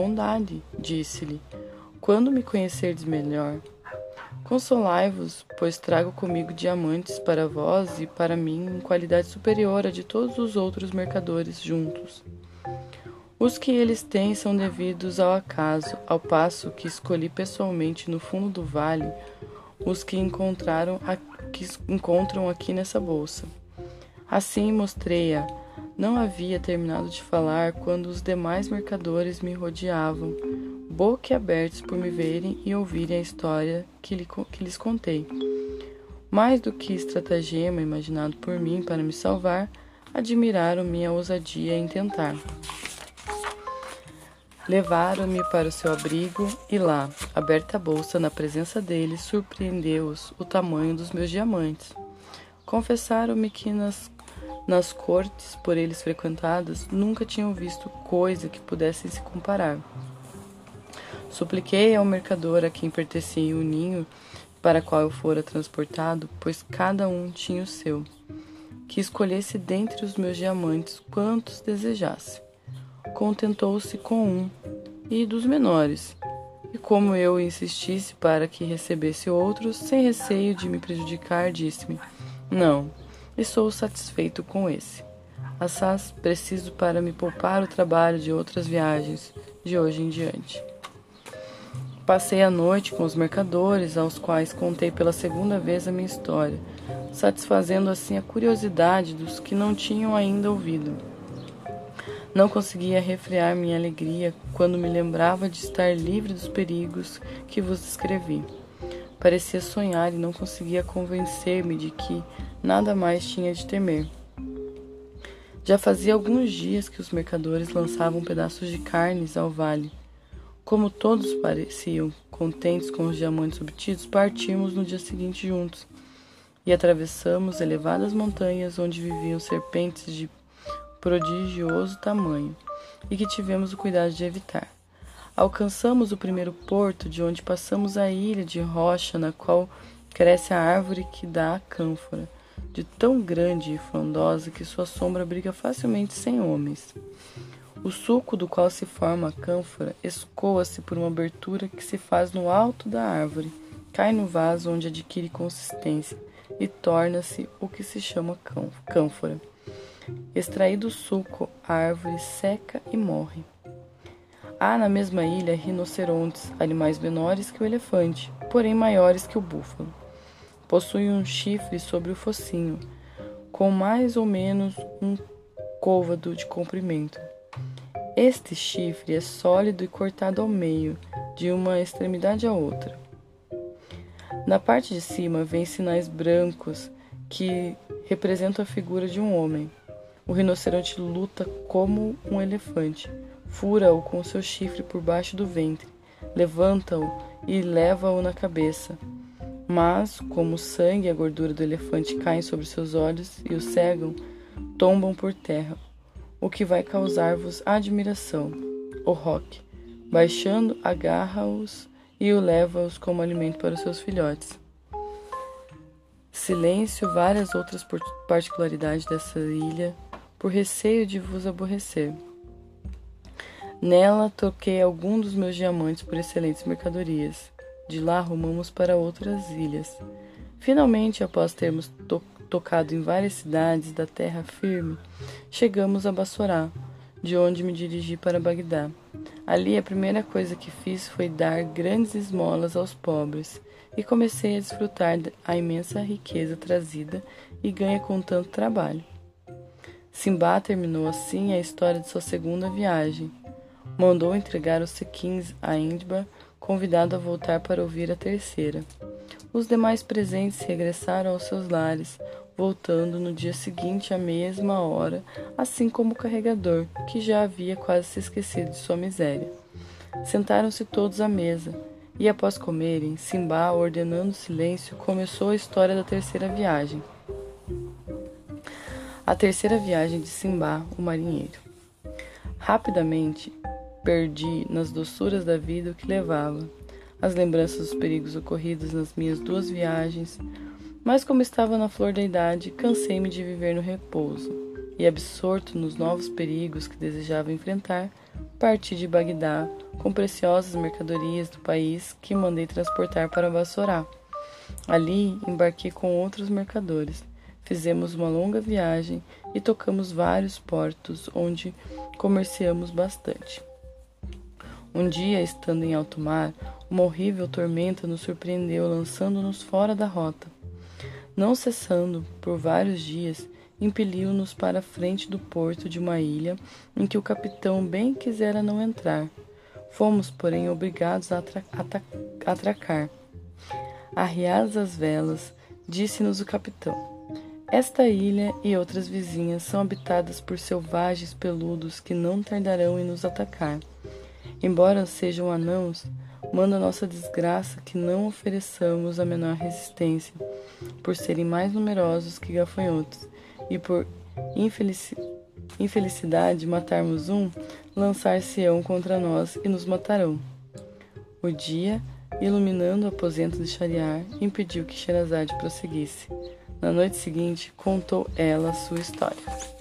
bondade, disse-lhe. Quando me conhecerdes melhor, consolai-vos, pois trago comigo diamantes para vós e para mim em qualidade superior à de todos os outros mercadores juntos. Os que eles têm são devidos ao acaso, ao passo que escolhi pessoalmente no fundo do vale os que encontraram que encontram aqui nessa bolsa. Assim mostrei-a. Não havia terminado de falar quando os demais mercadores me rodeavam, boquiabertos por me verem e ouvirem a história que, lhe, que lhes contei. Mais do que estratagema imaginado por mim para me salvar, admiraram minha ousadia em tentar. Levaram-me para o seu abrigo e lá, aberta a bolsa na presença deles, surpreendeu-os o tamanho dos meus diamantes. Confessaram-me que nas, nas cortes por eles frequentadas nunca tinham visto coisa que pudessem se comparar. Supliquei ao mercador a quem pertencia o ninho para qual eu fora transportado, pois cada um tinha o seu, que escolhesse dentre os meus diamantes quantos desejasse contentou-se com um, e dos menores. E como eu insistisse para que recebesse outros, sem receio de me prejudicar, disse-me: Não, estou satisfeito com esse. Assaz preciso para me poupar o trabalho de outras viagens de hoje em diante. Passei a noite com os mercadores, aos quais contei pela segunda vez a minha história, satisfazendo assim a curiosidade dos que não tinham ainda ouvido. Não conseguia refrear minha alegria quando me lembrava de estar livre dos perigos que vos escrevi. Parecia sonhar e não conseguia convencer-me de que nada mais tinha de temer. Já fazia alguns dias que os mercadores lançavam pedaços de carnes ao vale. Como todos pareciam contentes com os diamantes obtidos, partimos no dia seguinte juntos e atravessamos elevadas montanhas onde viviam serpentes de prodigioso tamanho e que tivemos o cuidado de evitar. Alcançamos o primeiro porto, de onde passamos a ilha de rocha na qual cresce a árvore que dá a cânfora, de tão grande e frondosa que sua sombra briga facilmente sem homens. O suco do qual se forma a cânfora escoa-se por uma abertura que se faz no alto da árvore, cai no vaso onde adquire consistência e torna-se o que se chama cânfora. Extraído o suco, a árvore seca e morre. Há na mesma ilha rinocerontes, animais menores que o elefante, porém maiores que o búfalo. Possuem um chifre sobre o focinho, com mais ou menos um côvado de comprimento. Este chifre é sólido e cortado ao meio, de uma extremidade à outra. Na parte de cima vêm sinais brancos que representam a figura de um homem. O rinoceronte luta como um elefante, fura-o com seu chifre por baixo do ventre, levanta-o e leva-o na cabeça. Mas, como o sangue e a gordura do elefante caem sobre seus olhos e o cegam, tombam por terra, o que vai causar-vos admiração. O roque, baixando, agarra-os e o leva-os como alimento para os seus filhotes. Silêncio, várias outras particularidades dessa ilha por receio de vos aborrecer. Nela toquei algum dos meus diamantes por excelentes mercadorias. De lá rumamos para outras ilhas. Finalmente, após termos to tocado em várias cidades da terra firme, chegamos a Bassorá, de onde me dirigi para Bagdá. Ali a primeira coisa que fiz foi dar grandes esmolas aos pobres e comecei a desfrutar a imensa riqueza trazida e ganha com tanto trabalho. Simbá terminou assim a história de sua segunda viagem. Mandou entregar os sequins a Indba, convidado a voltar para ouvir a terceira. Os demais presentes regressaram aos seus lares, voltando no dia seguinte à mesma hora, assim como o carregador, que já havia quase se esquecido de sua miséria. Sentaram-se todos à mesa, e após comerem, Simbá, ordenando silêncio, começou a história da terceira viagem. A terceira viagem de Simbá, o marinheiro. Rapidamente perdi nas doçuras da vida o que levava, as lembranças dos perigos ocorridos nas minhas duas viagens, mas como estava na flor da idade, cansei-me de viver no repouso, e absorto nos novos perigos que desejava enfrentar, parti de Bagdá com preciosas mercadorias do país que mandei transportar para Bassorá. Ali embarquei com outros mercadores. Fizemos uma longa viagem e tocamos vários portos onde comerciamos bastante. Um dia, estando em alto mar, uma horrível tormenta nos surpreendeu, lançando-nos fora da rota. Não cessando por vários dias, impeliu-nos para a frente do porto de uma ilha em que o capitão bem quisera não entrar. Fomos, porém, obrigados a atracar. Arriadas as velas, disse-nos o capitão: Esta ilha e outras vizinhas são habitadas por selvagens peludos que não tardarão em nos atacar. Embora sejam anãos, manda nossa desgraça que não ofereçamos a menor resistência, por serem mais numerosos que gafanhotos, e por infelici infelicidade matarmos um, lançar-se-ão contra nós e nos matarão. O dia, iluminando o aposento de Shariar, impediu que Sherazade prosseguisse. Na noite seguinte, contou ela a sua história.